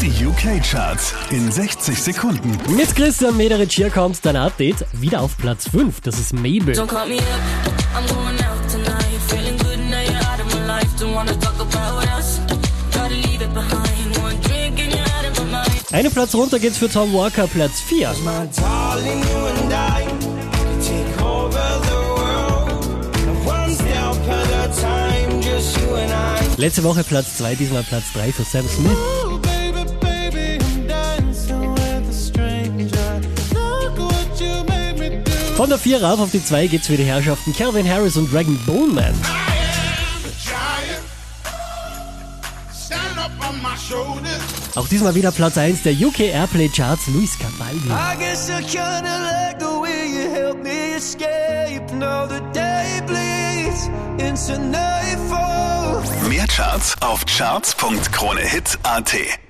Die UK-Charts in 60 Sekunden. Mit Christian Mederich hier kommt dein Update. Wieder auf Platz 5. Das ist Mabel. Don't call me up, I'm going out tonight. Feeling good now you're out of my life. Don't wanna talk about us. Gotta leave it behind. One drink and you're out of my mind. Einen Platz runter geht's für Tom Walker, Platz 4. My darling, you and I could take over the world. One step at a time, just you and I. Letzte Woche Platz 2, diesmal Platz 3 für Sam Smith. Von der 4 rauf auf die 2 geht's für die Herrschaften Calvin Harris und Dragon Bone Man. I am the giant. Stand up on my shoulders. Auch diesmal wieder Platz 1 der UK Airplay Charts, Luis Capaldi. I guess I kinda like the way you help me escape. Now the day bleeds into nightfall. Mehr Charts auf charts.kronehit.at.